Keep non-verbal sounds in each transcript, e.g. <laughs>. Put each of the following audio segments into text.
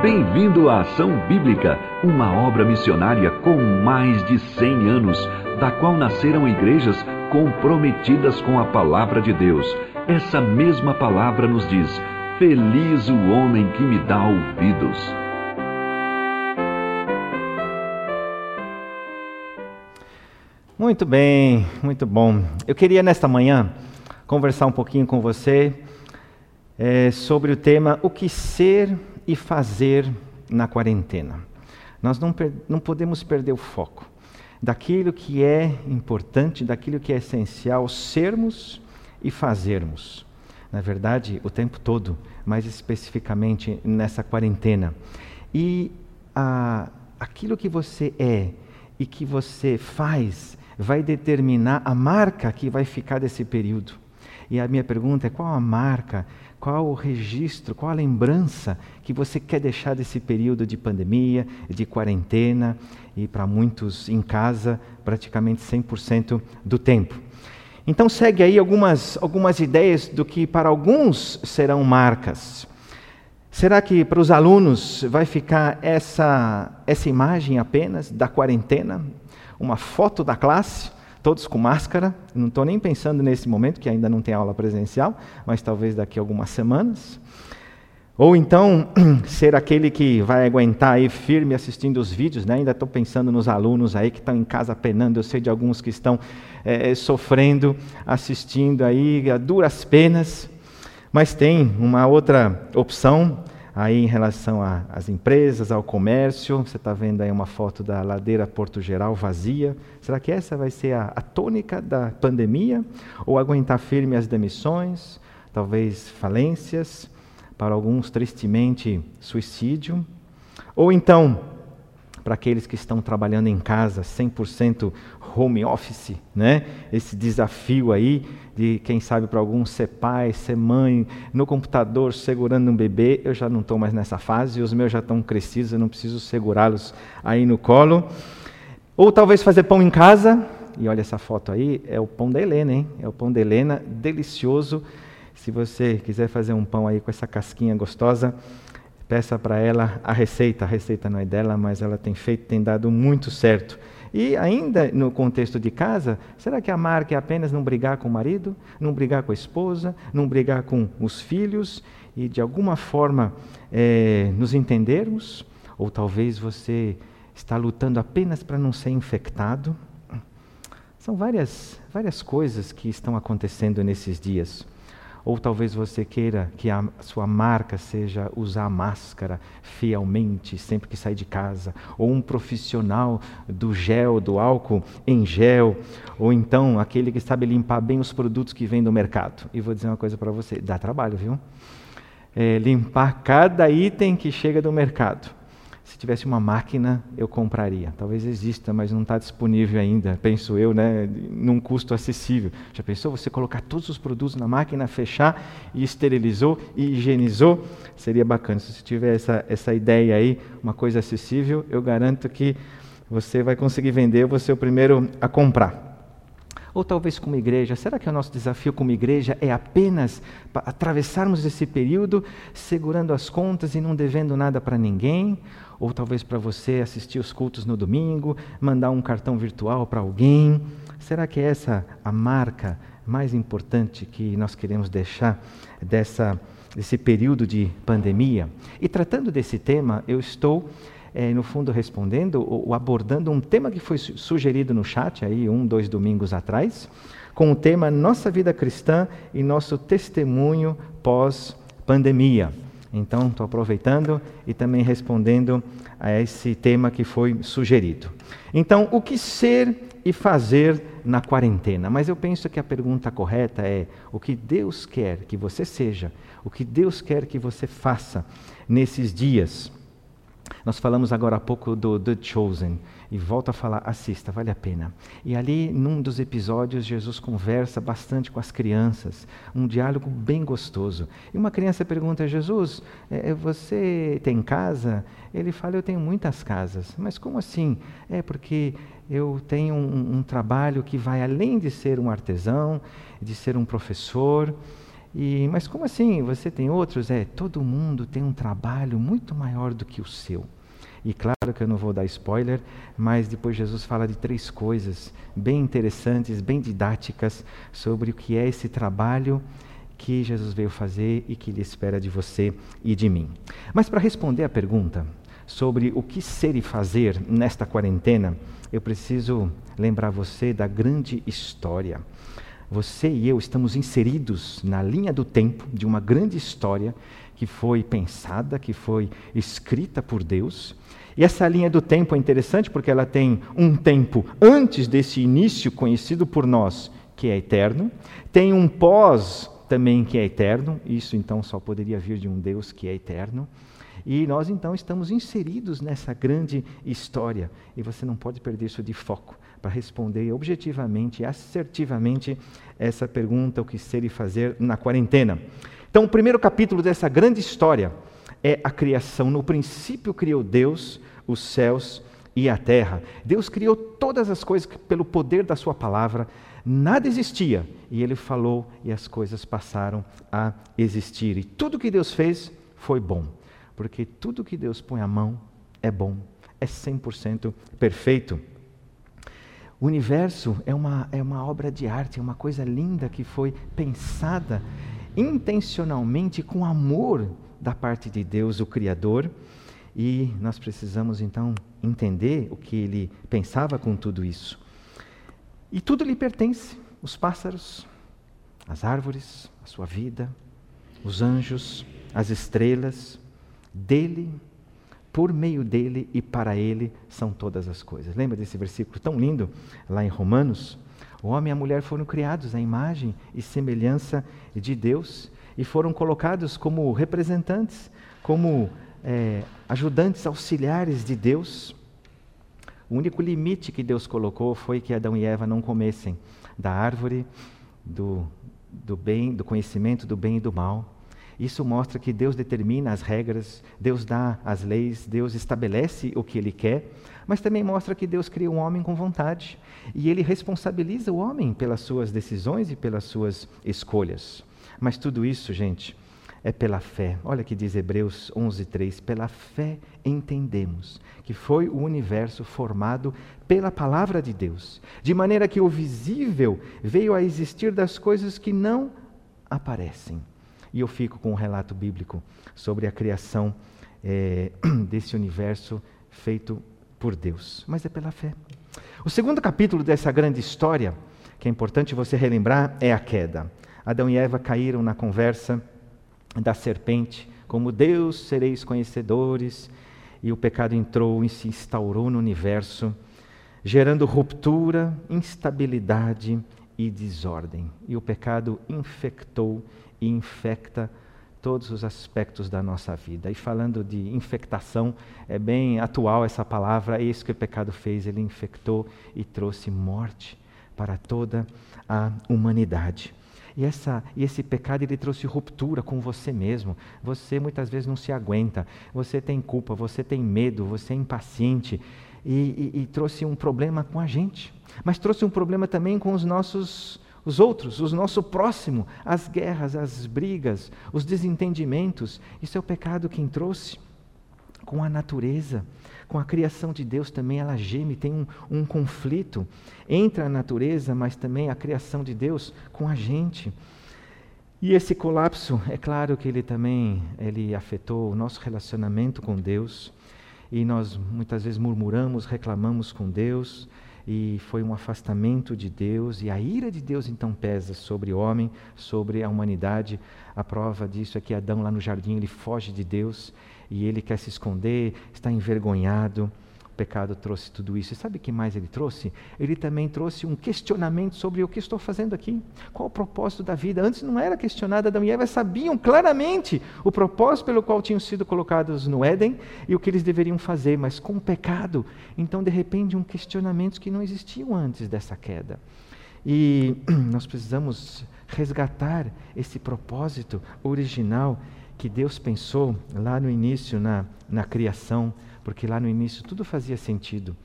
Bem-vindo à Ação Bíblica, uma obra missionária com mais de 100 anos, da qual nasceram igrejas comprometidas com a palavra de Deus. Essa mesma palavra nos diz: Feliz o homem que me dá ouvidos. Muito bem, muito bom. Eu queria nesta manhã conversar um pouquinho com você é, sobre o tema O que ser e fazer na quarentena. Nós não, não podemos perder o foco daquilo que é importante, daquilo que é essencial sermos e fazermos. Na verdade, o tempo todo, mais especificamente nessa quarentena. E a, aquilo que você é e que você faz vai determinar a marca que vai ficar desse período. E a minha pergunta é: qual a marca qual o registro, qual a lembrança que você quer deixar desse período de pandemia, de quarentena e para muitos em casa praticamente 100% do tempo? Então segue aí algumas, algumas ideias do que para alguns serão marcas. Será que para os alunos vai ficar essa, essa imagem apenas da quarentena? Uma foto da classe? Todos com máscara. Não estou nem pensando nesse momento, que ainda não tem aula presencial, mas talvez daqui a algumas semanas. Ou então, <clears throat> ser aquele que vai aguentar aí firme assistindo os vídeos, né? ainda estou pensando nos alunos aí que estão em casa penando, eu sei de alguns que estão é, sofrendo, assistindo aí a duras penas. Mas tem uma outra opção, Aí, em relação às empresas, ao comércio, você está vendo aí uma foto da ladeira Porto Geral vazia. Será que essa vai ser a, a tônica da pandemia? Ou aguentar firme as demissões, talvez falências, para alguns, tristemente, suicídio? Ou então, para aqueles que estão trabalhando em casa, 100% home office, né? Esse desafio aí de quem sabe para alguns ser pai, ser mãe, no computador segurando um bebê. Eu já não estou mais nessa fase, os meus já estão crescidos, eu não preciso segurá-los aí no colo. Ou talvez fazer pão em casa. E olha essa foto aí, é o pão da Helena, hein? É o pão da Helena, delicioso. Se você quiser fazer um pão aí com essa casquinha gostosa, peça para ela a receita. A receita não é dela, mas ela tem feito, tem dado muito certo. E ainda no contexto de casa, será que a marca é apenas não brigar com o marido, não brigar com a esposa, não brigar com os filhos e de alguma forma é, nos entendermos? Ou talvez você está lutando apenas para não ser infectado? São várias, várias coisas que estão acontecendo nesses dias. Ou talvez você queira que a sua marca seja usar máscara fielmente sempre que sai de casa, ou um profissional do gel, do álcool em gel, ou então aquele que sabe limpar bem os produtos que vem do mercado. E vou dizer uma coisa para você: dá trabalho, viu? É, limpar cada item que chega do mercado. Se tivesse uma máquina, eu compraria. Talvez exista, mas não está disponível ainda, penso eu, né, num custo acessível. Já pensou você colocar todos os produtos na máquina, fechar e esterilizou e higienizou? Seria bacana. Se você tiver essa, essa ideia aí, uma coisa acessível, eu garanto que você vai conseguir vender, eu vou ser o primeiro a comprar. Ou talvez como igreja, será que o nosso desafio como igreja é apenas atravessarmos esse período segurando as contas e não devendo nada para ninguém? Ou talvez para você assistir os cultos no domingo, mandar um cartão virtual para alguém? Será que é essa a marca mais importante que nós queremos deixar dessa, desse período de pandemia? E tratando desse tema, eu estou é, no fundo, respondendo ou, abordando um tema que foi sugerido no chat, aí, um, dois domingos atrás, com o tema Nossa Vida Cristã e Nosso Testemunho Pós-Pandemia. Então, estou aproveitando e também respondendo a esse tema que foi sugerido. Então, o que ser e fazer na quarentena? Mas eu penso que a pergunta correta é: o que Deus quer que você seja, o que Deus quer que você faça nesses dias? Nós falamos agora há pouco do The Chosen e volto a falar, assista, vale a pena. E ali, num dos episódios, Jesus conversa bastante com as crianças, um diálogo bem gostoso. E uma criança pergunta: Jesus, é, é, você tem casa? Ele fala: Eu tenho muitas casas. Mas como assim? É porque eu tenho um, um trabalho que vai além de ser um artesão, de ser um professor E, mas como assim? Você tem outros? É, todo mundo tem um trabalho muito maior do que o seu. E claro que eu não vou dar spoiler, mas depois Jesus fala de três coisas bem interessantes, bem didáticas, sobre o que é esse trabalho que Jesus veio fazer e que Ele espera de você e de mim. Mas para responder a pergunta sobre o que ser e fazer nesta quarentena, eu preciso lembrar você da grande história. Você e eu estamos inseridos na linha do tempo de uma grande história que foi pensada, que foi escrita por Deus. E essa linha do tempo é interessante porque ela tem um tempo antes desse início conhecido por nós, que é eterno, tem um pós também que é eterno, isso então só poderia vir de um Deus que é eterno. E nós então estamos inseridos nessa grande história e você não pode perder isso de foco para responder objetivamente e assertivamente essa pergunta: o que ser e fazer na quarentena. Então, o primeiro capítulo dessa grande história é a criação. No princípio criou Deus os céus e a terra. Deus criou todas as coisas pelo poder da Sua palavra. Nada existia e Ele falou e as coisas passaram a existir. E tudo que Deus fez foi bom porque tudo que Deus põe a mão é bom, é 100% perfeito. O universo é uma, é uma obra de arte, é uma coisa linda que foi pensada intencionalmente com amor da parte de Deus, o Criador, e nós precisamos então entender o que ele pensava com tudo isso. E tudo lhe pertence: os pássaros, as árvores, a sua vida, os anjos, as estrelas, dele, por meio dele e para ele são todas as coisas. Lembra desse versículo tão lindo lá em Romanos? O homem e a mulher foram criados à imagem e semelhança de Deus e foram colocados como representantes, como é, ajudantes auxiliares de Deus. O único limite que Deus colocou foi que Adão e Eva não comessem da árvore do, do bem, do conhecimento do bem e do mal. Isso mostra que Deus determina as regras, Deus dá as leis, Deus estabelece o que Ele quer, mas também mostra que Deus cria um homem com vontade e Ele responsabiliza o homem pelas suas decisões e pelas suas escolhas. Mas tudo isso, gente, é pela fé. Olha que diz Hebreus 11:3, pela fé entendemos que foi o universo formado pela palavra de Deus, de maneira que o visível veio a existir das coisas que não aparecem. E eu fico com um relato bíblico sobre a criação é, <clears throat> desse universo feito por Deus. Mas é pela fé. O segundo capítulo dessa grande história, que é importante você relembrar, é a queda. Adão e Eva caíram na conversa da serpente, como Deus sereis conhecedores, e o pecado entrou e se instaurou no universo, gerando ruptura, instabilidade e desordem. E o pecado infectou e infecta todos os aspectos da nossa vida. E falando de infectação, é bem atual essa palavra, é isso que o pecado fez, ele infectou e trouxe morte para toda a humanidade. E, essa, e esse pecado ele trouxe ruptura com você mesmo. Você muitas vezes não se aguenta, você tem culpa, você tem medo, você é impaciente. E, e, e trouxe um problema com a gente, mas trouxe um problema também com os nossos os outros, o nosso próximo, as guerras, as brigas, os desentendimentos. Isso é o pecado quem trouxe. Com a natureza, com a criação de Deus também, ela geme, tem um, um conflito entre a natureza, mas também a criação de Deus com a gente. E esse colapso, é claro que ele também ele afetou o nosso relacionamento com Deus. E nós muitas vezes murmuramos, reclamamos com Deus, e foi um afastamento de Deus, e a ira de Deus então pesa sobre o homem, sobre a humanidade. A prova disso é que Adão, lá no jardim, ele foge de Deus e ele quer se esconder, está envergonhado pecado trouxe tudo isso. E sabe o que mais ele trouxe? Ele também trouxe um questionamento sobre o que estou fazendo aqui. Qual o propósito da vida? Antes não era questionado, Adão e Eva sabiam claramente o propósito pelo qual tinham sido colocados no Éden e o que eles deveriam fazer, mas com o pecado, então de repente um questionamentos que não existiam antes dessa queda. E <clears throat> nós precisamos resgatar esse propósito original que Deus pensou lá no início, na, na criação porque lá no início tudo fazia sentido.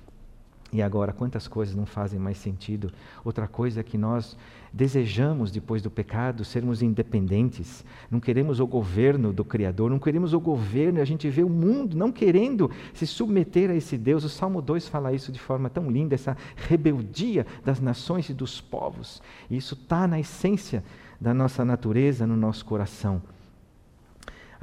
E agora, quantas coisas não fazem mais sentido? Outra coisa é que nós desejamos, depois do pecado, sermos independentes. Não queremos o governo do Criador, não queremos o governo, a gente vê o mundo não querendo se submeter a esse Deus. O Salmo 2 fala isso de forma tão linda, essa rebeldia das nações e dos povos. E isso está na essência da nossa natureza, no nosso coração.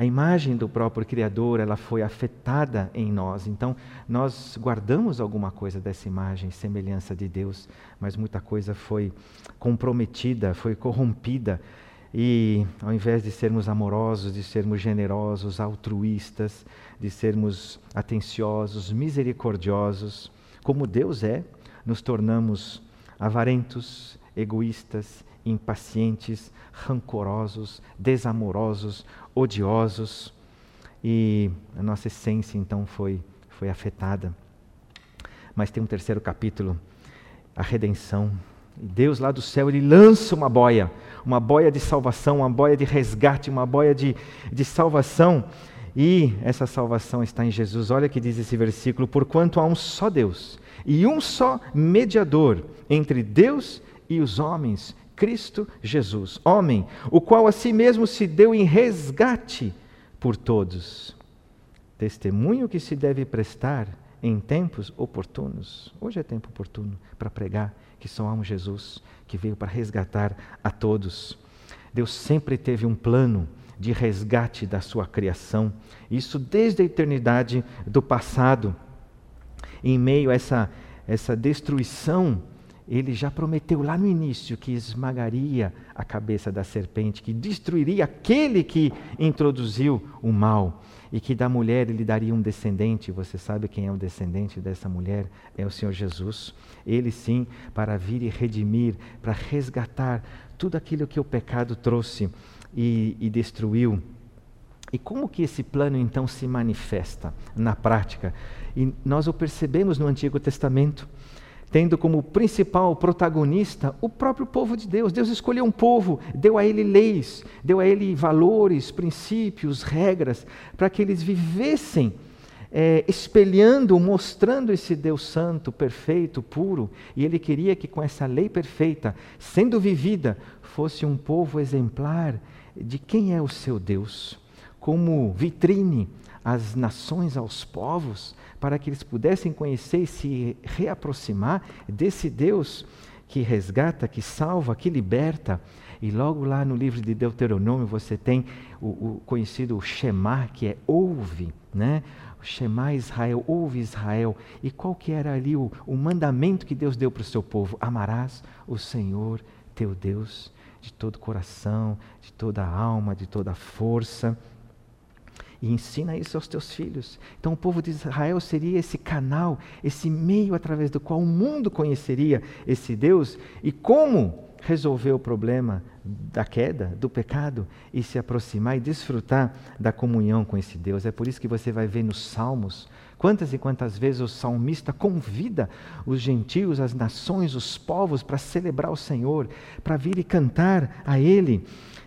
A imagem do próprio Criador, ela foi afetada em nós. Então, nós guardamos alguma coisa dessa imagem, semelhança de Deus, mas muita coisa foi comprometida, foi corrompida. E ao invés de sermos amorosos, de sermos generosos, altruístas, de sermos atenciosos, misericordiosos, como Deus é, nos tornamos avarentos, egoístas, impacientes, rancorosos, desamorosos, odiosos. E a nossa essência então foi, foi afetada. Mas tem um terceiro capítulo, a redenção. Deus lá do céu, ele lança uma boia, uma boia de salvação, uma boia de resgate, uma boia de, de salvação. E essa salvação está em Jesus. Olha que diz esse versículo: Porquanto há um só Deus e um só mediador entre Deus e os homens, Cristo Jesus, homem, o qual a si mesmo se deu em resgate por todos. Testemunho que se deve prestar em tempos oportunos. Hoje é tempo oportuno para pregar que só amo Jesus, que veio para resgatar a todos. Deus sempre teve um plano de resgate da sua criação, isso desde a eternidade do passado. Em meio a essa, essa destruição ele já prometeu lá no início que esmagaria a cabeça da serpente, que destruiria aquele que introduziu o mal e que da mulher ele daria um descendente. Você sabe quem é o descendente dessa mulher? É o Senhor Jesus. Ele sim, para vir e redimir, para resgatar tudo aquilo que o pecado trouxe e, e destruiu. E como que esse plano então se manifesta na prática? E nós o percebemos no Antigo Testamento tendo como principal protagonista o próprio povo de Deus. Deus escolheu um povo, deu a ele leis, deu a ele valores, princípios, regras, para que eles vivessem é, espelhando, mostrando esse Deus santo, perfeito, puro. E ele queria que com essa lei perfeita, sendo vivida, fosse um povo exemplar de quem é o seu Deus, como vitrine às nações, aos povos, para que eles pudessem conhecer e se reaproximar desse Deus que resgata, que salva, que liberta. E logo lá no livro de Deuteronômio você tem o, o conhecido Shema, que é ouve, né? Shema Israel, ouve Israel. E qual que era ali o, o mandamento que Deus deu para o seu povo? Amarás o Senhor teu Deus de todo coração, de toda alma, de toda força e ensina isso aos teus filhos. Então, o povo de Israel seria esse canal, esse meio através do qual o mundo conheceria esse Deus e como resolver o problema da queda, do pecado e se aproximar e desfrutar da comunhão com esse Deus. É por isso que você vai ver nos Salmos quantas e quantas vezes o salmista convida os gentios, as nações, os povos para celebrar o Senhor, para vir e cantar a Ele,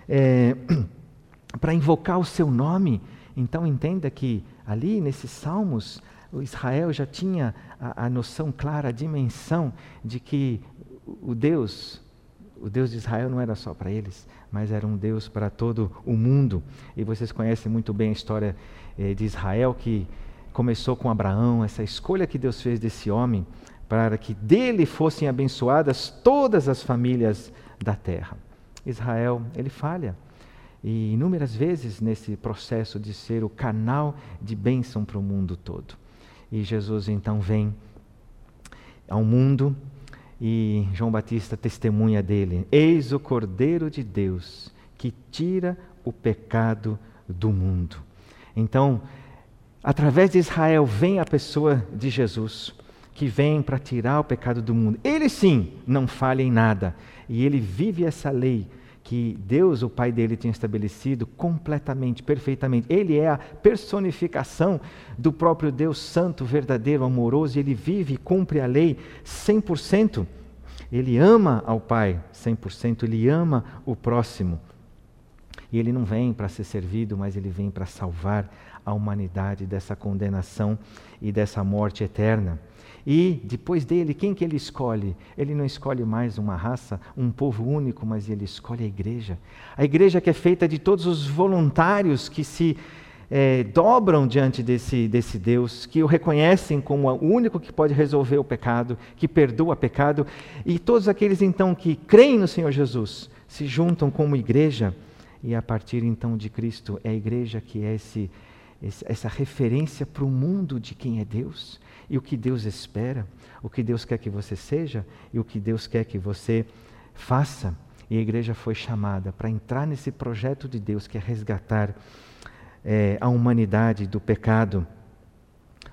é, <clears throat> para invocar o seu nome então entenda que ali nesses salmos, Israel já tinha a, a noção clara, a dimensão de que o Deus, o Deus de Israel não era só para eles, mas era um Deus para todo o mundo. E vocês conhecem muito bem a história eh, de Israel, que começou com Abraão, essa escolha que Deus fez desse homem, para que dele fossem abençoadas todas as famílias da terra. Israel, ele falha. E inúmeras vezes nesse processo de ser o canal de bênção para o mundo todo. E Jesus então vem ao mundo e João Batista testemunha dele: Eis o Cordeiro de Deus que tira o pecado do mundo. Então, através de Israel vem a pessoa de Jesus, que vem para tirar o pecado do mundo. Ele sim não falha em nada, e ele vive essa lei que Deus, o Pai dele, tinha estabelecido completamente, perfeitamente. Ele é a personificação do próprio Deus Santo, verdadeiro, amoroso, e ele vive e cumpre a lei 100%. Ele ama ao Pai 100%, ele ama o próximo. E ele não vem para ser servido, mas ele vem para salvar a humanidade dessa condenação e dessa morte eterna. E depois dele, quem que ele escolhe? Ele não escolhe mais uma raça, um povo único, mas ele escolhe a igreja. A igreja que é feita de todos os voluntários que se é, dobram diante desse, desse Deus, que o reconhecem como o único que pode resolver o pecado, que perdoa o pecado, e todos aqueles então que creem no Senhor Jesus se juntam como igreja, e a partir então de Cristo é a igreja que é esse, essa referência para o mundo de quem é Deus e o que Deus espera, o que Deus quer que você seja e o que Deus quer que você faça. E a igreja foi chamada para entrar nesse projeto de Deus que é resgatar é, a humanidade do pecado.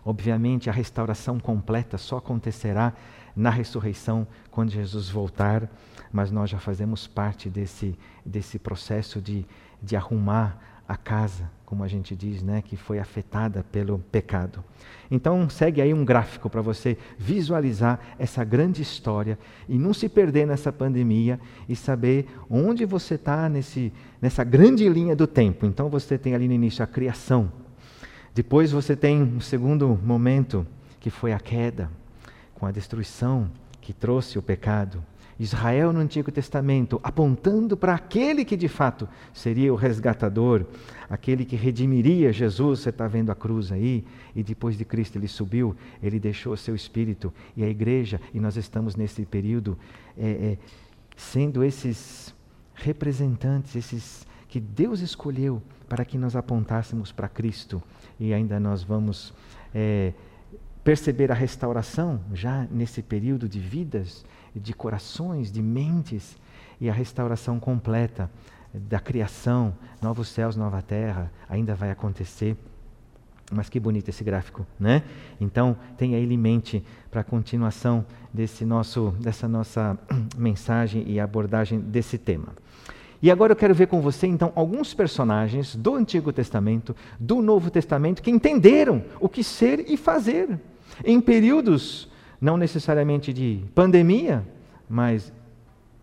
Obviamente, a restauração completa só acontecerá na ressurreição, quando Jesus voltar, mas nós já fazemos parte desse, desse processo de, de arrumar a casa, como a gente diz, né, que foi afetada pelo pecado. Então, segue aí um gráfico para você visualizar essa grande história e não se perder nessa pandemia e saber onde você está nessa grande linha do tempo. Então, você tem ali no início a criação. Depois, você tem um segundo momento, que foi a queda, com a destruição que trouxe o pecado. Israel no Antigo Testamento, apontando para aquele que de fato seria o resgatador, aquele que redimiria Jesus. Você está vendo a cruz aí? E depois de Cristo ele subiu, ele deixou seu espírito e a igreja, e nós estamos nesse período é, é, sendo esses representantes, esses que Deus escolheu para que nós apontássemos para Cristo. E ainda nós vamos é, perceber a restauração já nesse período de vidas de corações, de mentes, e a restauração completa da criação, novos céus, nova terra, ainda vai acontecer. Mas que bonito esse gráfico, né? Então, tenha ele em mente para a continuação desse nosso, dessa nossa <clears throat> mensagem e abordagem desse tema. E agora eu quero ver com você, então, alguns personagens do Antigo Testamento, do Novo Testamento, que entenderam o que ser e fazer em períodos não necessariamente de pandemia, mas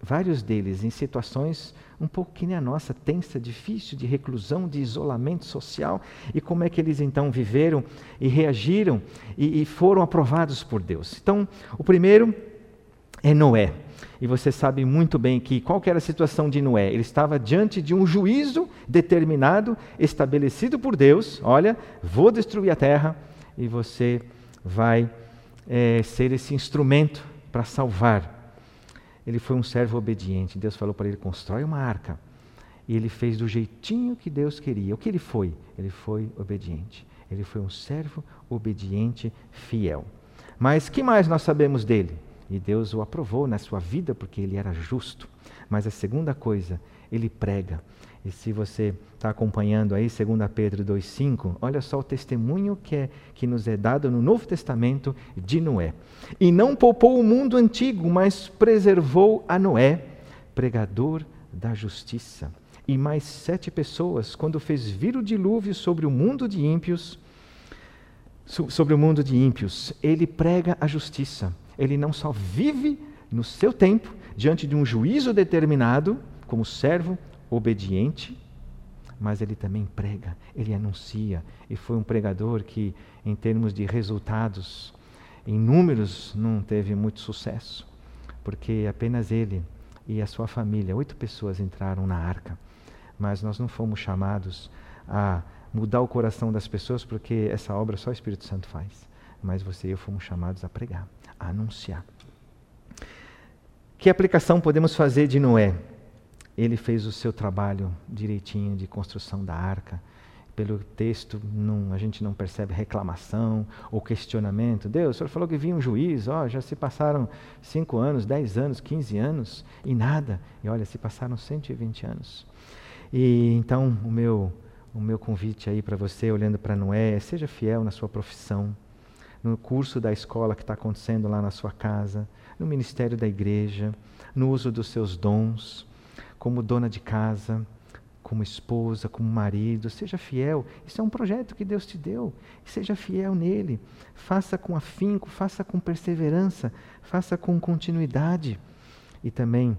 vários deles em situações um pouco que nem a nossa, tensa, difícil, de reclusão, de isolamento social, e como é que eles então viveram e reagiram e, e foram aprovados por Deus. Então, o primeiro é Noé. E você sabe muito bem que qual que era a situação de Noé? Ele estava diante de um juízo determinado, estabelecido por Deus. Olha, vou destruir a terra e você vai é, ser esse instrumento para salvar. Ele foi um servo obediente. Deus falou para ele: constrói uma arca. E ele fez do jeitinho que Deus queria. O que ele foi? Ele foi obediente. Ele foi um servo obediente, fiel. Mas que mais nós sabemos dele? E Deus o aprovou na sua vida porque ele era justo. Mas a segunda coisa, ele prega. E se você está acompanhando aí, 2 Pedro 2,5, olha só o testemunho que, é, que nos é dado no Novo Testamento de Noé. E não poupou o mundo antigo, mas preservou a Noé, pregador da justiça. E mais sete pessoas, quando fez vir o dilúvio sobre o mundo de ímpios, sobre o mundo de ímpios, ele prega a justiça. Ele não só vive no seu tempo, diante de um juízo determinado, como servo obediente, mas ele também prega, ele anuncia. E foi um pregador que, em termos de resultados, em números, não teve muito sucesso, porque apenas ele e a sua família, oito pessoas entraram na arca. Mas nós não fomos chamados a mudar o coração das pessoas, porque essa obra só o Espírito Santo faz. Mas você e eu fomos chamados a pregar, a anunciar. Que aplicação podemos fazer de Noé? Ele fez o seu trabalho direitinho de construção da arca. Pelo texto, não, a gente não percebe reclamação ou questionamento. Deus, o senhor falou que vinha um juiz, ó, já se passaram cinco anos, dez anos, quinze anos e nada. E olha, se passaram 120 anos. E então, o meu, o meu convite aí para você, olhando para Noé, é seja fiel na sua profissão, no curso da escola que está acontecendo lá na sua casa, no ministério da igreja, no uso dos seus dons como dona de casa, como esposa, como marido, seja fiel. Isso é um projeto que Deus te deu. Seja fiel nele. Faça com afinco, faça com perseverança, faça com continuidade. E também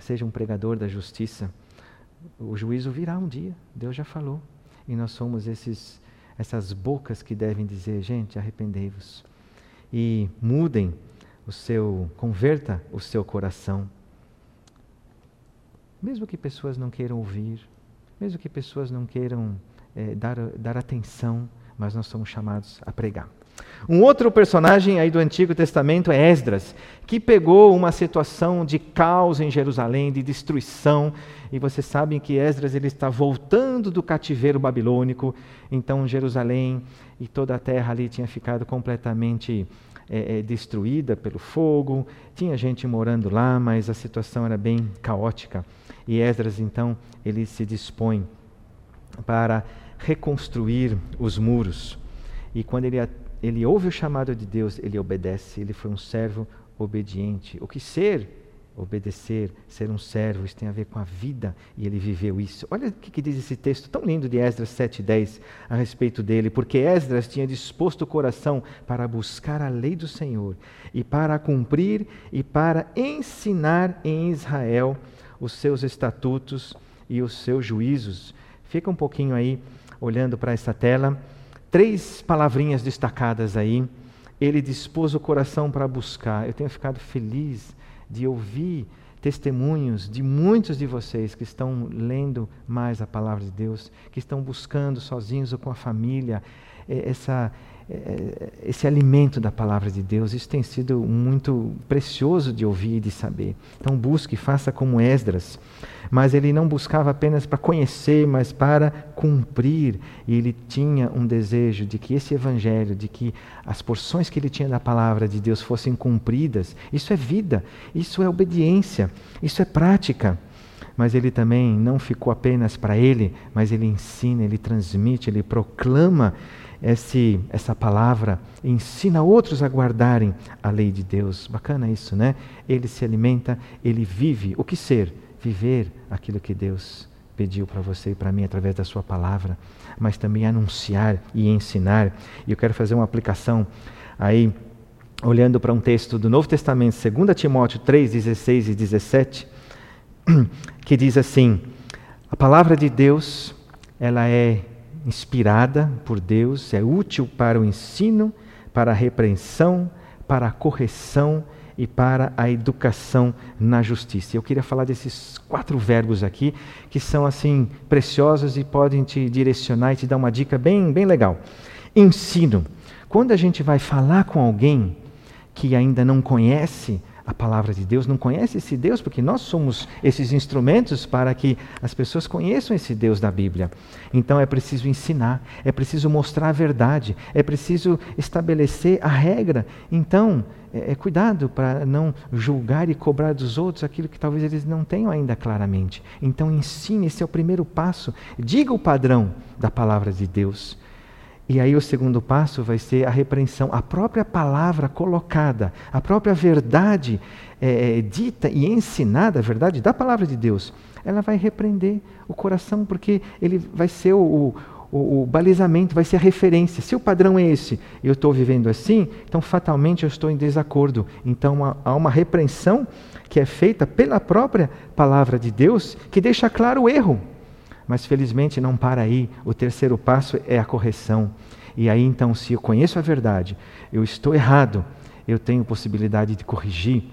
seja um pregador da justiça. o juízo virá um dia, Deus já falou. E nós somos esses, essas bocas que devem dizer, gente, arrependei-vos. E mudem o seu, converta o seu coração. Mesmo que pessoas não queiram ouvir, mesmo que pessoas não queiram é, dar, dar atenção, mas nós somos chamados a pregar. Um outro personagem aí do Antigo Testamento é Esdras, que pegou uma situação de caos em Jerusalém, de destruição, e vocês sabem que Esdras ele está voltando do cativeiro babilônico, então Jerusalém e toda a terra ali tinha ficado completamente é, é, destruída pelo fogo, tinha gente morando lá, mas a situação era bem caótica. E Esdras então ele se dispõe para reconstruir os muros. E quando ele ele ouve o chamado de Deus, ele obedece, ele foi um servo obediente. O que ser obedecer, ser um servo, isso tem a ver com a vida e ele viveu isso. Olha o que, que diz esse texto tão lindo de Esdras 7,10 a respeito dele, porque Esdras tinha disposto o coração para buscar a lei do Senhor e para cumprir e para ensinar em Israel os seus estatutos e os seus juízos. Fica um pouquinho aí olhando para essa tela três palavrinhas destacadas aí. Ele dispôs o coração para buscar. Eu tenho ficado feliz de ouvir testemunhos de muitos de vocês que estão lendo mais a palavra de Deus, que estão buscando sozinhos ou com a família eh, essa, esse alimento da palavra de Deus. Isso tem sido muito precioso de ouvir e de saber. Então busque, faça como Esdras mas ele não buscava apenas para conhecer, mas para cumprir. E ele tinha um desejo de que esse evangelho, de que as porções que ele tinha da palavra de Deus fossem cumpridas. Isso é vida, isso é obediência, isso é prática. Mas ele também não ficou apenas para ele, mas ele ensina, ele transmite, ele proclama esse, essa palavra, ensina outros a guardarem a lei de Deus. Bacana isso, né? Ele se alimenta, ele vive. O que ser? viver aquilo que Deus pediu para você e para mim através da sua palavra, mas também anunciar e ensinar. E eu quero fazer uma aplicação aí, olhando para um texto do Novo Testamento, 2 Timóteo 3, 16 e 17, <clears throat> que diz assim: A palavra de Deus, ela é inspirada por Deus, é útil para o ensino, para a repreensão, para a correção e para a educação na justiça. Eu queria falar desses quatro verbos aqui, que são assim preciosos e podem te direcionar e te dar uma dica bem, bem legal. Ensino. Quando a gente vai falar com alguém que ainda não conhece a palavra de Deus, não conhece esse Deus, porque nós somos esses instrumentos para que as pessoas conheçam esse Deus da Bíblia. Então é preciso ensinar, é preciso mostrar a verdade, é preciso estabelecer a regra. Então, é, é cuidado para não julgar e cobrar dos outros aquilo que talvez eles não tenham ainda claramente. Então ensine, esse é o primeiro passo. Diga o padrão da palavra de Deus. E aí o segundo passo vai ser a repreensão, a própria palavra colocada, a própria verdade é, dita e ensinada, a verdade da palavra de Deus, ela vai repreender o coração, porque ele vai ser o, o, o balizamento, vai ser a referência. Se o padrão é esse, eu estou vivendo assim, então fatalmente eu estou em desacordo. Então há uma repreensão que é feita pela própria palavra de Deus que deixa claro o erro. Mas felizmente não para aí. O terceiro passo é a correção. E aí então, se eu conheço a verdade, eu estou errado, eu tenho possibilidade de corrigir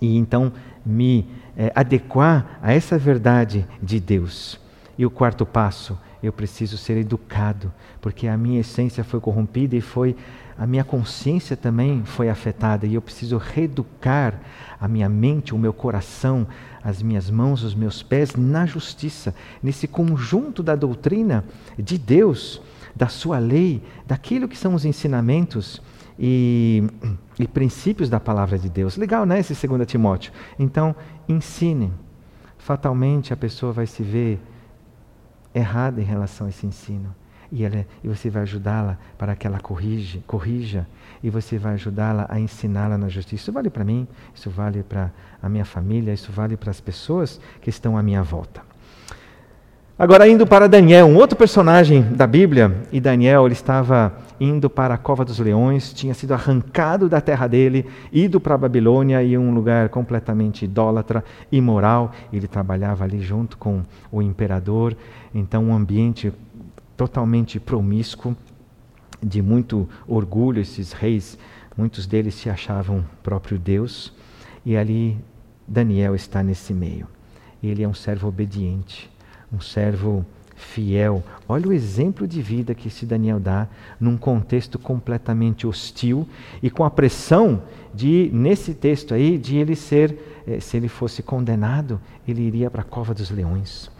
e então me é, adequar a essa verdade de Deus. E o quarto passo, eu preciso ser educado, porque a minha essência foi corrompida e foi a minha consciência também foi afetada e eu preciso reeducar a minha mente, o meu coração, as minhas mãos, os meus pés na justiça, nesse conjunto da doutrina de Deus, da sua lei, daquilo que são os ensinamentos e, e princípios da palavra de Deus. Legal, né, esse 2 Timóteo? Então, ensine. Fatalmente a pessoa vai se ver errada em relação a esse ensino. E, ela, e você vai ajudá-la para que ela corrige, corrija, e você vai ajudá-la a ensiná-la na justiça. Isso vale para mim, isso vale para a minha família, isso vale para as pessoas que estão à minha volta. Agora indo para Daniel, um outro personagem da Bíblia, e Daniel ele estava indo para a cova dos leões, tinha sido arrancado da terra dele, ido para a Babilônia e um lugar completamente idólatra, imoral. Ele trabalhava ali junto com o imperador, então um ambiente totalmente promíscuo, de muito orgulho. Esses reis, muitos deles se achavam próprio Deus, e ali Daniel está nesse meio. Ele é um servo obediente um servo fiel. Olha o exemplo de vida que esse Daniel dá num contexto completamente hostil e com a pressão de, nesse texto aí, de ele ser, eh, se ele fosse condenado, ele iria para a cova dos leões.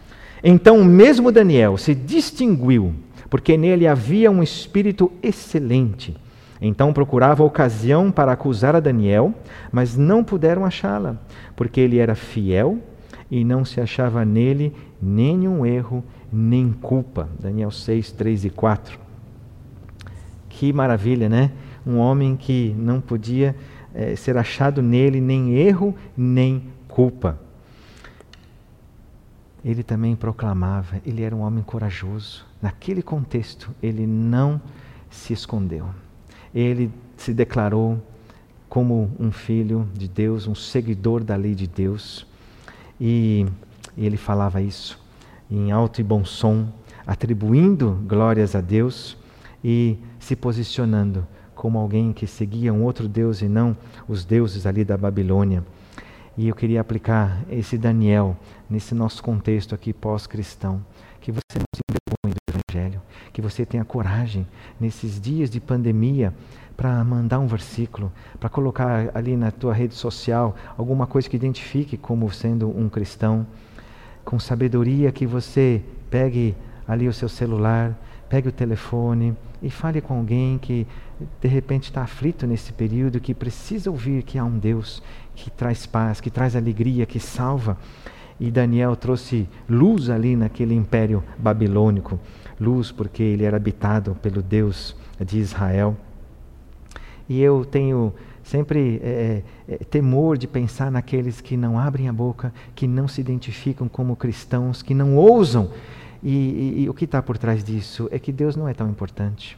Então, mesmo Daniel se distinguiu, porque nele havia um espírito excelente. Então procurava ocasião para acusar a Daniel, mas não puderam achá-la, porque ele era fiel e não se achava nele nenhum erro, nem culpa. Daniel 6, 3 e 4. Que maravilha, né? Um homem que não podia é, ser achado nele nem erro, nem culpa. Ele também proclamava, ele era um homem corajoso. Naquele contexto, ele não se escondeu. Ele se declarou como um filho de Deus, um seguidor da lei de Deus. E ele falava isso em alto e bom som, atribuindo glórias a Deus e se posicionando como alguém que seguia um outro Deus e não os deuses ali da Babilônia. E eu queria aplicar esse Daniel nesse nosso contexto aqui pós-cristão. Que você não se envergonhe do Evangelho, que você tenha coragem nesses dias de pandemia para mandar um versículo, para colocar ali na tua rede social alguma coisa que identifique como sendo um cristão. Com sabedoria que você pegue ali o seu celular, pegue o telefone e fale com alguém que de repente está aflito nesse período, que precisa ouvir que há um Deus que traz paz, que traz alegria, que salva. E Daniel trouxe luz ali naquele império babilônico, luz porque ele era habitado pelo Deus de Israel. E eu tenho sempre é, é, é, temor de pensar naqueles que não abrem a boca, que não se identificam como cristãos, que não ousam. E, e, e o que está por trás disso é que Deus não é tão importante.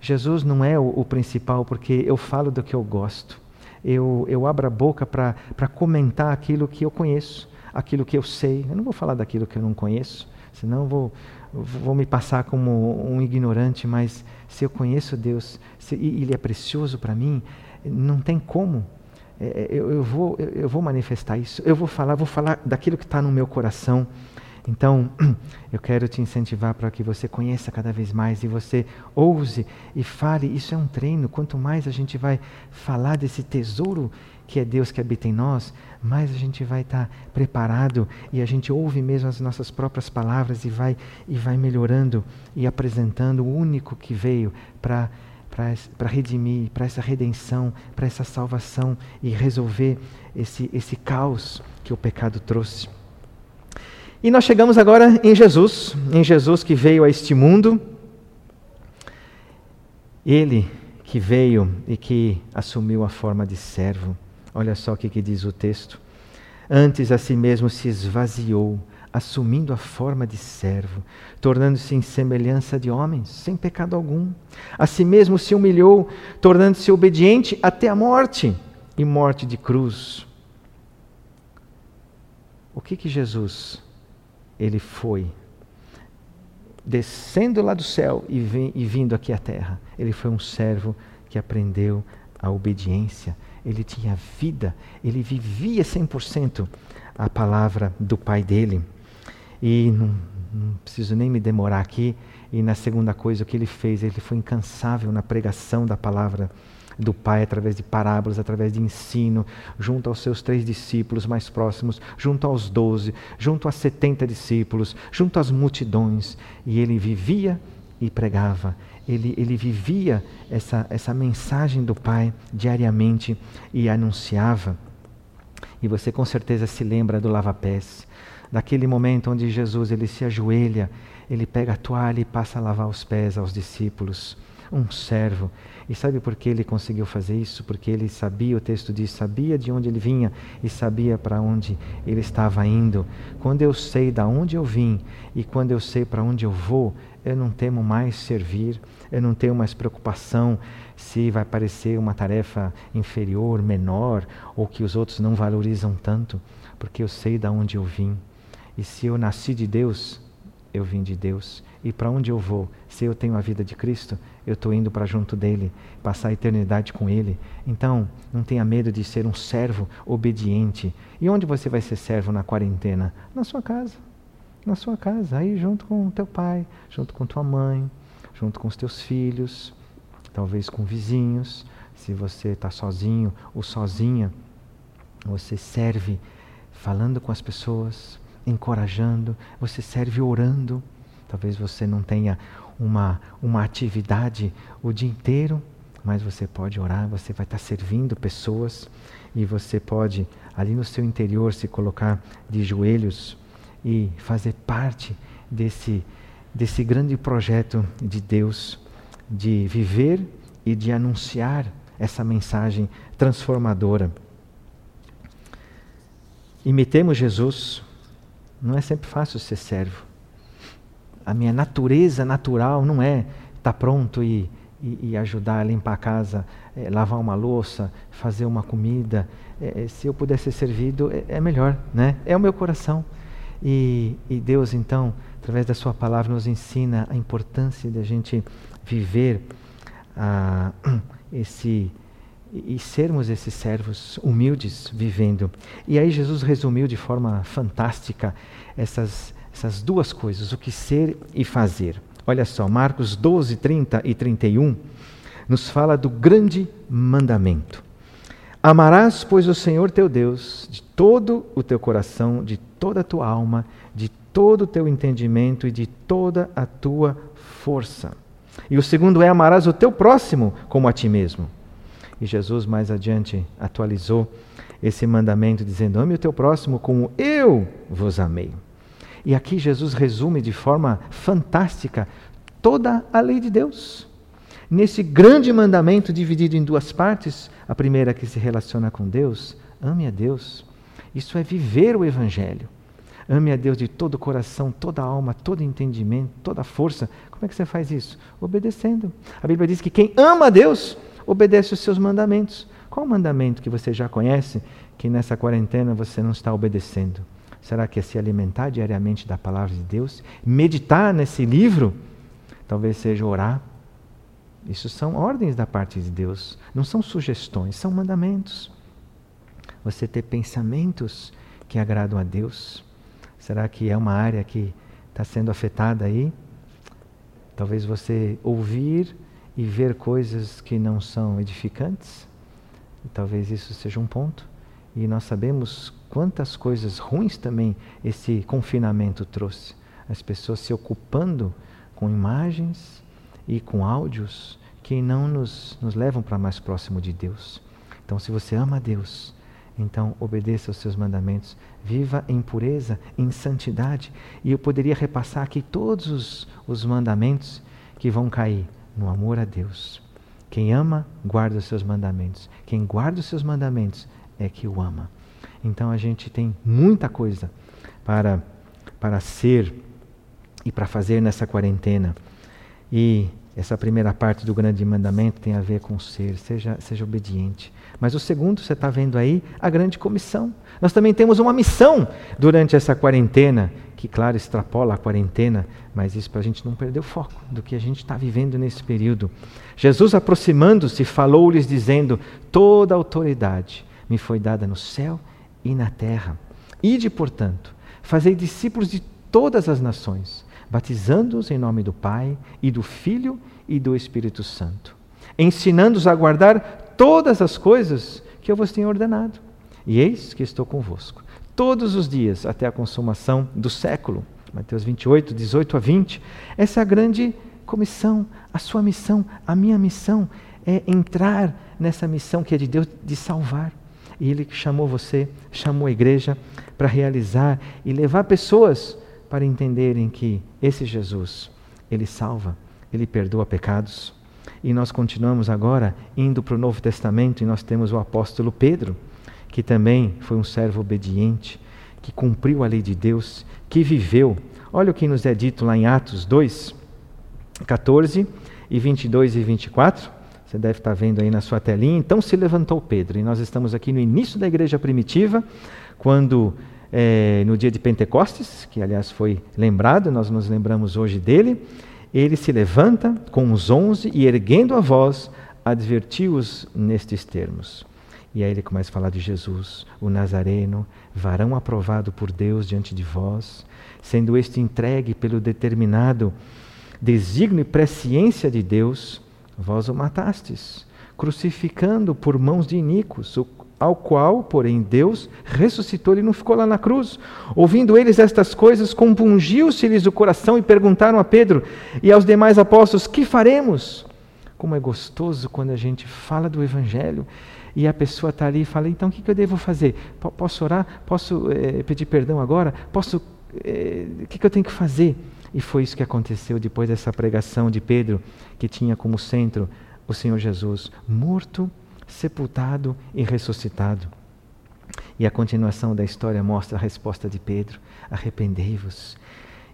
Jesus não é o, o principal porque eu falo do que eu gosto. Eu, eu abro a boca para comentar aquilo que eu conheço, aquilo que eu sei. Eu não vou falar daquilo que eu não conheço, senão eu vou, vou me passar como um ignorante, mas se eu conheço Deus se, Ele é precioso para mim, não tem como. É, é, eu, eu, vou, eu vou manifestar isso. Eu vou falar, vou falar daquilo que está no meu coração. Então, <clears throat> eu quero te incentivar para que você conheça cada vez mais e você ouse e fale. Isso é um treino. Quanto mais a gente vai falar desse tesouro que é Deus que habita em nós, mais a gente vai estar tá preparado e a gente ouve mesmo as nossas próprias palavras e vai e vai melhorando e apresentando o único que veio para para redimir, para essa redenção, para essa salvação e resolver esse, esse caos que o pecado trouxe. E nós chegamos agora em Jesus, em Jesus que veio a este mundo, ele que veio e que assumiu a forma de servo. Olha só o que, que diz o texto. Antes a si mesmo se esvaziou assumindo a forma de servo, tornando-se em semelhança de homens, sem pecado algum. A si mesmo se humilhou, tornando-se obediente até a morte e morte de cruz. O que que Jesus ele foi descendo lá do céu e, vem, e vindo aqui à terra? Ele foi um servo que aprendeu a obediência. Ele tinha vida, ele vivia 100% a palavra do Pai dele. E não, não preciso nem me demorar aqui. E na segunda coisa, o que ele fez? Ele foi incansável na pregação da palavra do Pai através de parábolas, através de ensino, junto aos seus três discípulos mais próximos, junto aos doze, junto a setenta discípulos, junto às multidões. E ele vivia e pregava. Ele, ele vivia essa, essa mensagem do Pai diariamente e anunciava. E você com certeza se lembra do lava-pés daquele momento onde Jesus ele se ajoelha, ele pega a toalha e passa a lavar os pés aos discípulos. um servo. E sabe por que ele conseguiu fazer isso? Porque ele sabia, o texto diz, sabia de onde ele vinha e sabia para onde ele estava indo. Quando eu sei de onde eu vim e quando eu sei para onde eu vou, eu não temo mais servir, eu não tenho mais preocupação se vai parecer uma tarefa inferior, menor, ou que os outros não valorizam tanto, porque eu sei de onde eu vim. E se eu nasci de Deus, eu vim de Deus. E para onde eu vou? Se eu tenho a vida de Cristo, eu estou indo para junto dele, passar a eternidade com ele. Então, não tenha medo de ser um servo obediente. E onde você vai ser servo na quarentena? Na sua casa. Na sua casa, aí junto com teu pai, junto com tua mãe, junto com os teus filhos, talvez com vizinhos. Se você está sozinho ou sozinha, você serve falando com as pessoas, encorajando, você serve orando. Talvez você não tenha uma, uma atividade o dia inteiro, mas você pode orar, você vai estar servindo pessoas e você pode, ali no seu interior, se colocar de joelhos e fazer parte desse, desse grande projeto de Deus de viver e de anunciar essa mensagem transformadora. Imitemos Jesus. Não é sempre fácil ser servo. A minha natureza natural não é estar tá pronto e, e, e, ajudar a limpar a casa, é, lavar uma louça, fazer uma comida. É, é, se eu puder ser servido, é, é, melhor, né? É o meu coração. E, e Deus, então, através da Sua palavra, nos ensina a importância de a gente viver ah, <clears throat> esse e sermos esses servos humildes vivendo. E aí Jesus resumiu de forma fantástica essas, essas duas coisas, o que ser e fazer. Olha só, Marcos 12, 30 e 31 nos fala do grande mandamento. Amarás, pois, o Senhor teu Deus de todo o teu coração, de toda a tua alma, de todo o teu entendimento e de toda a tua força. E o segundo é: amarás o teu próximo como a ti mesmo. E Jesus mais adiante atualizou esse mandamento dizendo: Ame o teu próximo como eu vos amei. E aqui Jesus resume de forma fantástica toda a lei de Deus. Nesse grande mandamento dividido em duas partes, a primeira que se relaciona com Deus, ame a Deus. Isso é viver o Evangelho. Ame a Deus de todo o coração, toda a alma, todo entendimento, toda a força. Como é que você faz isso? Obedecendo. A Bíblia diz que quem ama a Deus obedece os seus mandamentos. Qual o mandamento que você já conhece que nessa quarentena você não está obedecendo? Será que é se alimentar diariamente da palavra de Deus? Meditar nesse livro? Talvez seja orar. Isso são ordens da parte de Deus, não são sugestões, são mandamentos. Você ter pensamentos que agradam a Deus. Será que é uma área que está sendo afetada aí? Talvez você ouvir e ver coisas que não são edificantes. E talvez isso seja um ponto. E nós sabemos quantas coisas ruins também esse confinamento trouxe. As pessoas se ocupando com imagens e com áudios que não nos, nos levam para mais próximo de Deus. Então, se você ama a Deus, então obedeça aos seus mandamentos, viva em pureza, em santidade. E eu poderia repassar aqui todos os, os mandamentos que vão cair no amor a Deus. Quem ama, guarda os seus mandamentos. Quem guarda os seus mandamentos é que o ama. Então a gente tem muita coisa para, para ser e para fazer nessa quarentena. E essa primeira parte do grande mandamento tem a ver com ser, seja, seja obediente. Mas o segundo, você está vendo aí, a grande comissão. Nós também temos uma missão durante essa quarentena, que, claro, extrapola a quarentena, mas isso para a gente não perder o foco do que a gente está vivendo nesse período. Jesus, aproximando-se, falou-lhes, dizendo: Toda autoridade me foi dada no céu e na terra. Ide, portanto, fazei discípulos de todas as nações, batizando-os em nome do Pai e do Filho e do Espírito Santo, ensinando-os a guardar todas as coisas que eu vos tenho ordenado. E eis que estou convosco todos os dias até a consumação do século. Mateus 28, 18 a 20. Essa é a grande comissão, a sua missão, a minha missão é entrar nessa missão que é de Deus de salvar. E Ele chamou você, chamou a igreja para realizar e levar pessoas para entenderem que esse Jesus, Ele salva, Ele perdoa pecados, E nós continuamos agora indo para o Novo Testamento e nós temos o apóstolo Pedro, que também foi um servo obediente, que cumpriu a lei de Deus, que viveu. Olha o que nos é dito lá em Atos 2, 14 e 22 e 24. Você deve estar vendo aí na sua telinha. Então se levantou Pedro, e nós estamos aqui no início da igreja primitiva, quando é, no dia de Pentecostes, que aliás foi lembrado, nós nos lembramos hoje dele, ele se levanta com os onze e, erguendo a voz, advertiu-os nestes termos. E aí ele começa a falar de Jesus, o Nazareno, varão aprovado por Deus diante de vós, sendo este entregue pelo determinado desígnio e presciência de Deus, vós o matastes, crucificando por mãos de iníquos, ao qual, porém, Deus ressuscitou, ele não ficou lá na cruz. Ouvindo eles estas coisas, compungiu-se-lhes o coração e perguntaram a Pedro e aos demais apóstolos: Que faremos? Como é gostoso quando a gente fala do Evangelho e a pessoa está ali e fala: Então o que, eu devo fazer? posso orar? Posso é, pedir perdão agora? Posso. É, o que, que eu tenho que fazer? E foi isso que aconteceu depois dessa pregação de Pedro, que tinha como centro o Senhor Jesus morto sepultado e ressuscitado. E a continuação da história mostra a resposta de Pedro: arrependei-vos,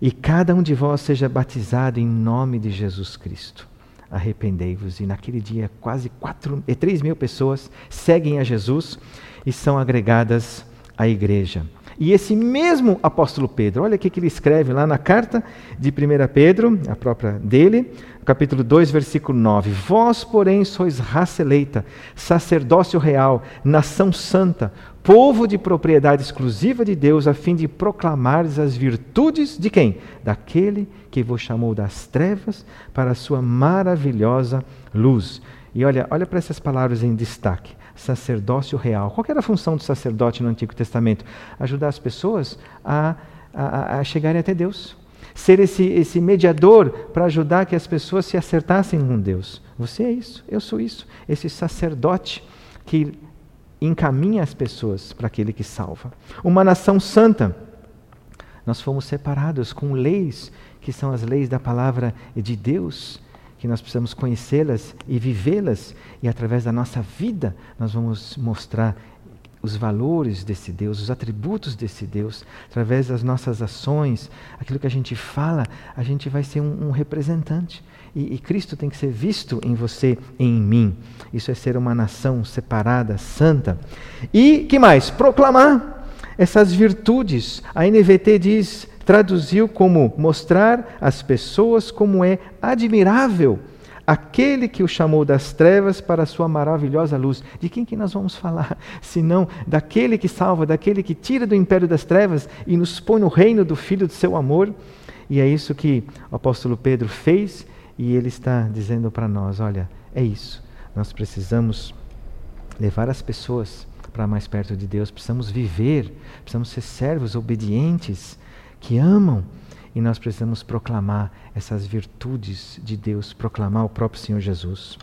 e cada um de vós seja batizado em nome de Jesus Cristo. Arrependei-vos. E naquele dia, quase quatro, e três mil pessoas seguem a Jesus e são agregadas à igreja. E esse mesmo apóstolo Pedro, olha o que ele escreve lá na carta de 1 Pedro, a própria dele, capítulo 2, versículo 9: Vós, porém, sois raça eleita, sacerdócio real, nação santa, povo de propriedade exclusiva de Deus, a fim de proclamar as virtudes de quem? Daquele que vos chamou das trevas para a sua maravilhosa luz. E olha, olha para essas palavras em destaque sacerdócio real. Qual era a função do sacerdote no Antigo Testamento? Ajudar as pessoas a, a, a chegarem até Deus. Ser esse, esse mediador para ajudar que as pessoas se acertassem com Deus. Você é isso, eu sou isso. Esse sacerdote que encaminha as pessoas para aquele que salva. Uma nação santa. Nós fomos separados com leis que são as leis da palavra de Deus que nós precisamos conhecê-las e vivê-las, e através da nossa vida nós vamos mostrar os valores desse Deus, os atributos desse Deus, através das nossas ações, aquilo que a gente fala, a gente vai ser um, um representante. E, e, Cristo tem que ser visto em você e em mim. Isso é ser uma nação separada, santa. E que mais? Proclamar essas virtudes. A NVT diz traduziu como mostrar às pessoas como é admirável aquele que o chamou das trevas para a sua maravilhosa luz. De quem que nós vamos falar? <laughs> Senão daquele que salva, daquele que tira do império das trevas e nos põe no reino do Filho do seu amor. E é isso que o apóstolo Pedro fez e ele está dizendo para nós: olha, é isso. Nós precisamos levar as pessoas para mais perto de Deus, precisamos viver, precisamos ser servos obedientes que amam. E nós precisamos proclamar essas virtudes de Deus, proclamar o próprio Senhor Jesus.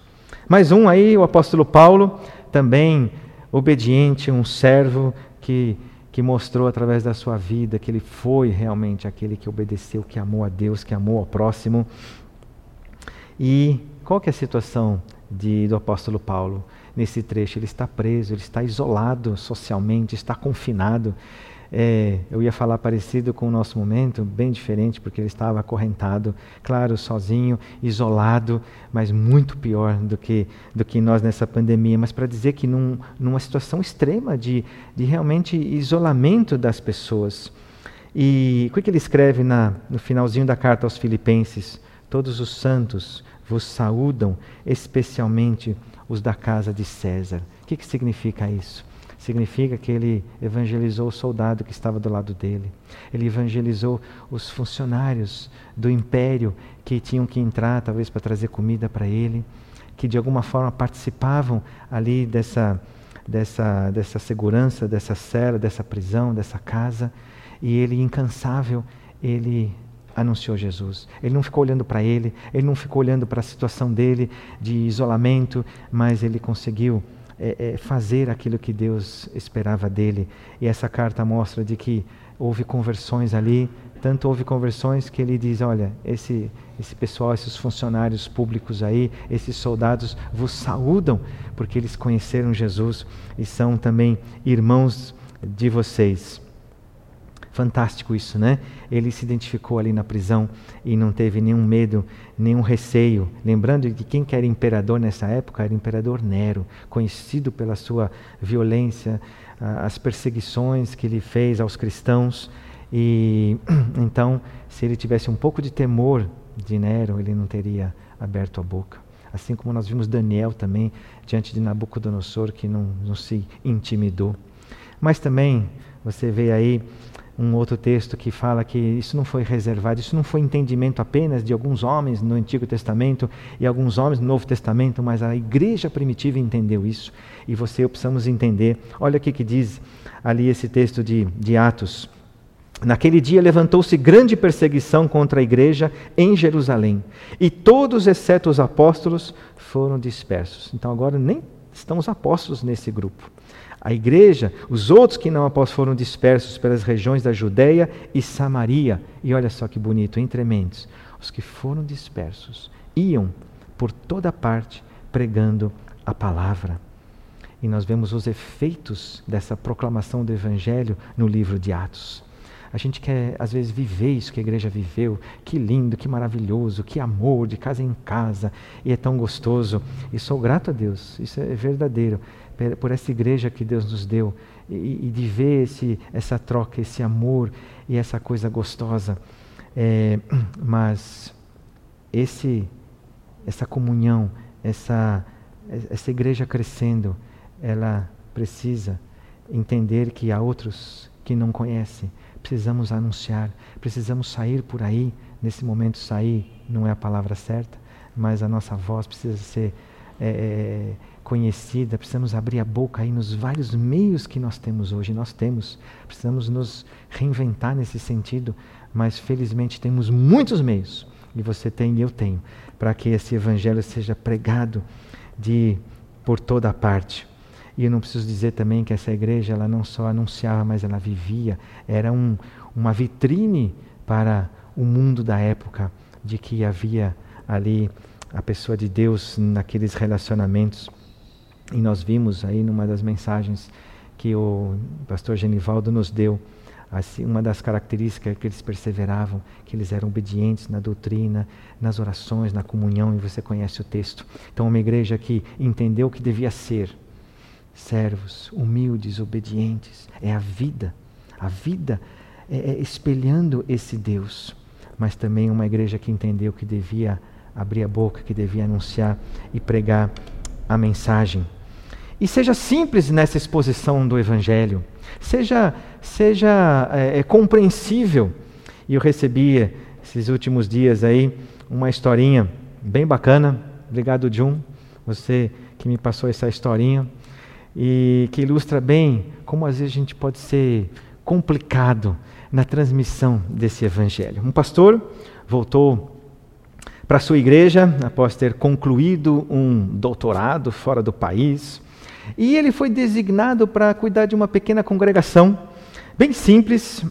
Mais um aí, o apóstolo Paulo, também obediente, um servo que, que mostrou através da sua vida que ele foi realmente aquele que obedeceu, que amou a Deus, que amou ao próximo. E qual que é a situação de, do apóstolo Paulo nesse trecho? Ele está preso, ele está isolado socialmente, está confinado. É, eu ia falar parecido com o nosso momento, bem diferente, porque ele estava acorrentado, claro, sozinho, isolado, mas muito pior do que, do que nós nessa pandemia. Mas para dizer que num, numa situação extrema de, de realmente isolamento das pessoas. E o que ele escreve na, no finalzinho da carta aos Filipenses? Todos os santos vos saúdam, especialmente os da casa de César. O que, que significa isso? significa que ele evangelizou o soldado que estava do lado dele. Ele evangelizou os funcionários do império que tinham que entrar, talvez para trazer comida para ele, que de alguma forma participavam ali dessa, dessa, dessa segurança, dessa cela, dessa prisão, dessa casa. E ele, incansável, ele anunciou Jesus. Ele não ficou olhando para ele, ele não ficou olhando para a situação dele de isolamento, mas ele conseguiu é, é, fazer aquilo que Deus esperava dele. E essa carta mostra de que houve conversões ali, Tanto houve conversões que ele diz: olha, esse, esse pessoal, esses funcionários públicos aí, esses soldados vos saúdam, porque eles conheceram Jesus e são também irmãos de vocês. Fantástico isso, né? Ele se identificou ali na prisão e não teve nenhum medo, nenhum receio. Lembrando que quem era imperador nessa época era o imperador Nero, conhecido pela sua violência, as perseguições que ele fez aos cristãos. E <clears throat> então, se ele tivesse um pouco de temor de Nero, ele não teria aberto a boca. Assim como nós vimos Daniel também diante de Nabucodonosor, que não, não se intimidou. Mas também você vê aí um outro texto que fala que isso não foi reservado, isso não foi entendimento apenas de alguns homens no Antigo Testamento e alguns homens no Novo Testamento, mas a igreja primitiva entendeu isso e você precisamos entender. Olha o que diz ali esse texto de, de Atos. Naquele dia levantou-se grande perseguição contra a igreja em Jerusalém, e todos, exceto os apóstolos, foram dispersos. Então agora nem estão os apóstolos nesse grupo. A igreja, os outros que não após foram dispersos pelas regiões da Judéia e Samaria. E olha só que bonito, entre mentes. Os que foram dispersos iam por toda parte pregando a palavra. E nós vemos os efeitos dessa proclamação do Evangelho no livro de Atos. A gente quer, às vezes, viver isso que a igreja viveu. Que lindo, que maravilhoso, que amor, de casa em casa. E é tão gostoso. E sou grato a Deus, isso é verdadeiro por essa igreja que Deus nos deu e, e de ver esse, essa troca, esse amor e essa coisa gostosa. É, <clears throat> mas esse, essa comunhão, essa, essa igreja crescendo, ela precisa entender que há outros que não conhecem. Precisamos anunciar, precisamos sair por aí. Nesse momento, sair não é a palavra certa, mas a nossa voz precisa ser é, conhecida, precisamos abrir a boca aí nos vários meios que nós temos hoje. Nós temos, precisamos nos reinventar nesse sentido, mas felizmente temos muitos meios, e você tem e eu tenho, para que esse evangelho seja pregado de por toda parte. E eu não preciso dizer também que essa igreja ela não só anunciava, mas ela vivia, era um, uma vitrine para o mundo da época de que havia ali a pessoa de Deus naqueles relacionamentos. E nós vimos aí numa das mensagens que o pastor Genivaldo nos deu, assim, uma das características que eles perseveravam, que eles eram obedientes na doutrina, nas orações, na comunhão, e você conhece o texto. Então, uma igreja que entendeu o que devia ser, servos, humildes, obedientes, é a vida, a vida é, é espelhando esse Deus, mas também uma igreja que entendeu que devia abrir a boca, que devia anunciar e pregar a mensagem. E seja simples nessa exposição do Evangelho, seja, seja é, é, compreensível. E eu recebi esses últimos dias aí uma historinha bem bacana. Obrigado, Jun, você que me passou essa historinha e que ilustra bem como às vezes a gente pode ser complicado na transmissão desse evangelho. Um pastor voltou para sua igreja após ter concluído um doutorado fora do país e ele foi designado para cuidar de uma pequena congregação, bem simples.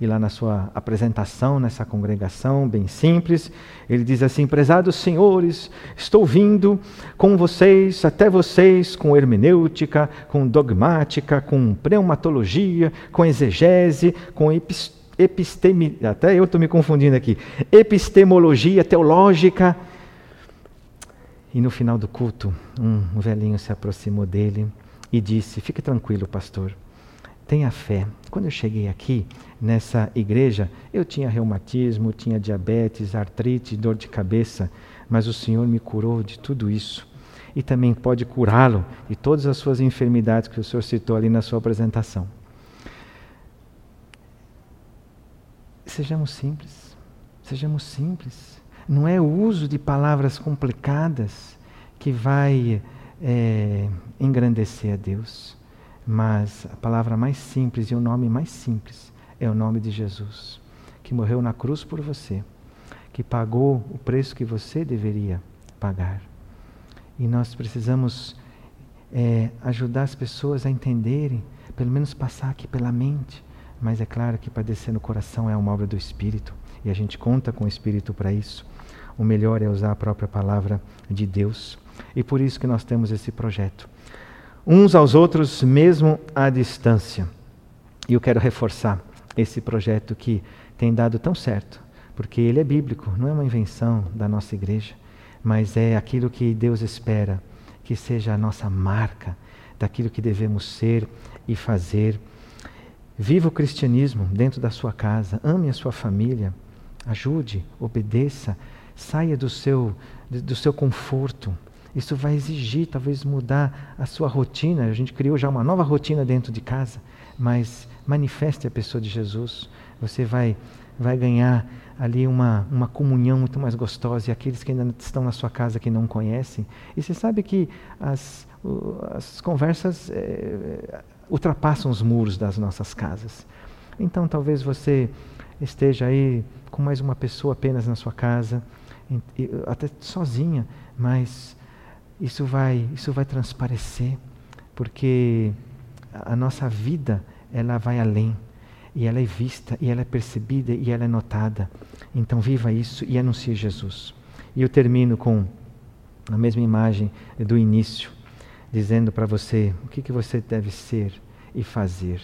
E lá na sua apresentação, nessa congregação bem simples, ele diz assim: Prezados senhores, estou vindo com vocês, até vocês, com hermenêutica, com dogmática, com pneumatologia, com exegese, com episteme, até eu estou me confundindo aqui, epistemologia teológica e no final do culto, um velhinho se aproximou dele e disse: Fique tranquilo, pastor, tenha fé. Quando eu cheguei aqui, nessa igreja, eu tinha reumatismo, tinha diabetes, artrite, dor de cabeça, mas o Senhor me curou de tudo isso. E também pode curá-lo de todas as suas enfermidades que o Senhor citou ali na sua apresentação. Sejamos simples. Sejamos simples. Não é o uso de palavras complicadas que vai é, engrandecer a Deus, mas a palavra mais simples e o nome mais simples é o nome de Jesus, que morreu na cruz por você, que pagou o preço que você deveria pagar. E nós precisamos é, ajudar as pessoas a entenderem, pelo menos passar aqui pela mente, mas é claro que padecer no coração é uma obra do Espírito e a gente conta com o Espírito para isso. O melhor é usar a própria palavra de Deus e por isso que nós temos esse projeto. Uns aos outros, mesmo à distância. E eu quero reforçar esse projeto que tem dado tão certo, porque ele é bíblico, não é uma invenção da nossa igreja, mas é aquilo que Deus espera que seja a nossa marca daquilo que devemos ser e fazer. Viva o cristianismo dentro da sua casa, ame a sua família, ajude, obedeça, saia do seu, do seu conforto. Isso vai exigir, talvez, mudar a sua rotina. A gente criou já uma nova rotina dentro de casa, mas manifeste a pessoa de Jesus. Você vai, vai ganhar ali uma, uma comunhão muito mais gostosa. E aqueles que ainda estão na sua casa que não conhecem. E você sabe que as, as conversas é, ultrapassam os muros das nossas casas. Então, talvez você esteja aí com mais uma pessoa apenas na sua casa, até sozinha, mas isso vai, isso vai transparecer, porque a nossa vida ela vai além e ela é vista e ela é percebida e ela é notada. Então viva isso e anuncie Jesus. E eu termino com a mesma imagem do início, dizendo para você o que, que você deve ser e fazer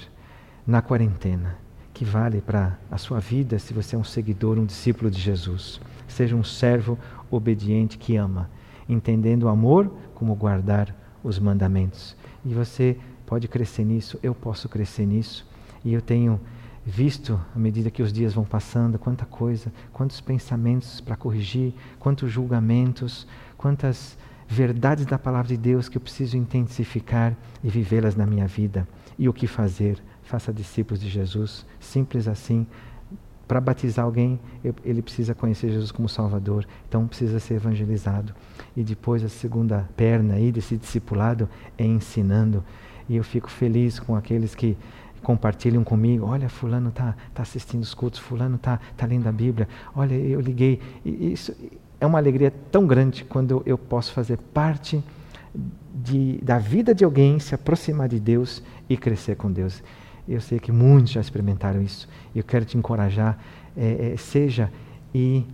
na quarentena, que vale para a sua vida se você é um seguidor, um discípulo de Jesus. Seja um servo obediente que ama, entendendo o amor como guardar os mandamentos. E você pode crescer nisso, eu posso crescer nisso. E eu tenho visto, à medida que os dias vão passando, quanta coisa, quantos pensamentos para corrigir, quantos julgamentos, quantas verdades da palavra de Deus que eu preciso intensificar e vivê-las na minha vida. E o que fazer? Faça discípulos de Jesus, simples assim. Para batizar alguém, ele precisa conhecer Jesus como Salvador, então precisa ser evangelizado. E depois a segunda perna aí desse discipulado é ensinando. E eu fico feliz com aqueles que compartilham comigo. Olha, fulano está tá assistindo os cultos, fulano está tá lendo a Bíblia. Olha, eu liguei. E isso é uma alegria tão grande quando eu posso fazer parte de, da vida de alguém, se aproximar de Deus e crescer com Deus. Eu sei que muitos já experimentaram isso. Eu quero te encorajar, é, é, seja e,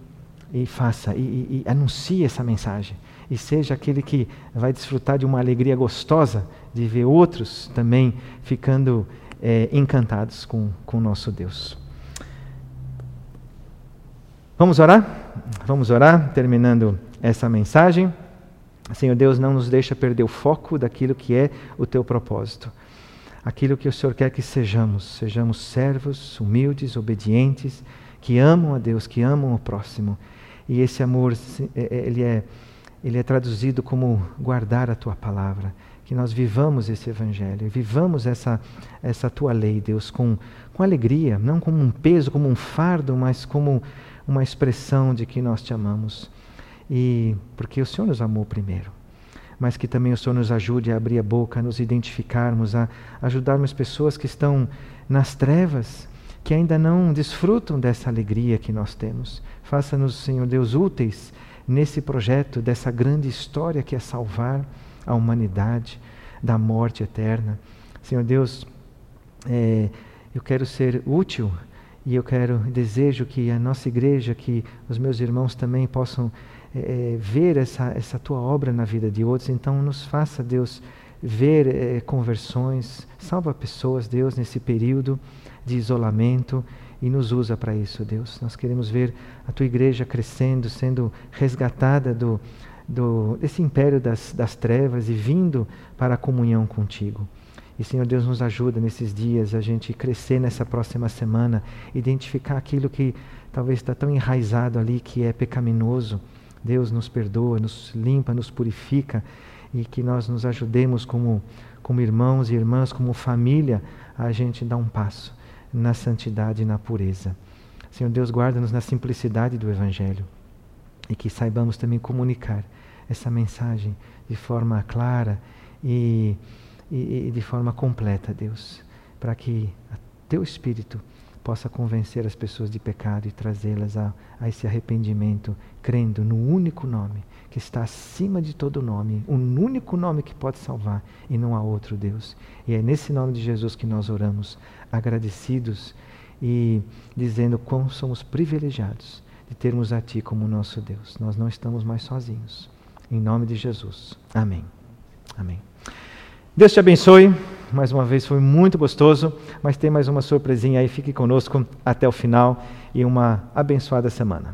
e faça, e, e, e anuncie essa mensagem. E seja aquele que vai desfrutar de uma alegria gostosa de ver outros também ficando é, encantados com o nosso Deus. Vamos orar? Vamos orar, terminando essa mensagem. Senhor Deus, não nos deixa perder o foco daquilo que é o teu propósito. Aquilo que o Senhor quer que sejamos, sejamos servos, humildes, obedientes, que amam a Deus, que amam o próximo. E esse amor, é, é, ele é, ele é traduzido como guardar a tua palavra que nós vivamos esse evangelho, vivamos essa, essa tua lei, Deus, com, com alegria, não como um peso, como um fardo, mas como uma expressão de que nós te amamos. E porque o Senhor nos amou primeiro. Mas que também o Senhor nos ajude a abrir a boca, a nos identificarmos, a ajudarmos pessoas que estão nas trevas, que ainda não desfrutam dessa alegria que nós temos. Faça-nos, Senhor Deus, úteis nesse projeto, dessa grande história que é salvar a humanidade da morte eterna. Senhor Deus, é, eu quero ser útil e eu quero, desejo que a nossa igreja, que os meus irmãos também possam é, ver essa, essa tua obra na vida de outros. Então, nos faça, Deus, ver é, conversões, salva pessoas, Deus, nesse período de isolamento e nos usa para isso, Deus. Nós queremos ver a tua igreja crescendo, sendo resgatada do, do, desse império das, das trevas e vindo para a comunhão contigo. E, Senhor Deus, nos ajuda nesses dias a gente crescer nessa próxima semana, identificar aquilo que talvez está tão enraizado ali que é pecaminoso. Deus nos perdoa, nos limpa, nos purifica e que nós nos ajudemos como, como irmãos e irmãs, como família, a gente dar um passo na santidade e na pureza. Senhor Deus, guarda-nos na simplicidade do Evangelho e que saibamos também comunicar essa mensagem de forma clara e, e, e de forma completa, Deus, para que teu Espírito possa convencer as pessoas de pecado e trazê-las a, a esse arrependimento, crendo no único nome que está acima de todo nome, um único nome que pode salvar e não há outro Deus. E é nesse nome de Jesus que nós oramos, agradecidos e dizendo quão somos privilegiados de termos a Ti como nosso Deus. Nós não estamos mais sozinhos. Em nome de Jesus. Amém. Amém. Deus te abençoe. Mais uma vez foi muito gostoso, mas tem mais uma surpresinha aí. Fique conosco até o final e uma abençoada semana.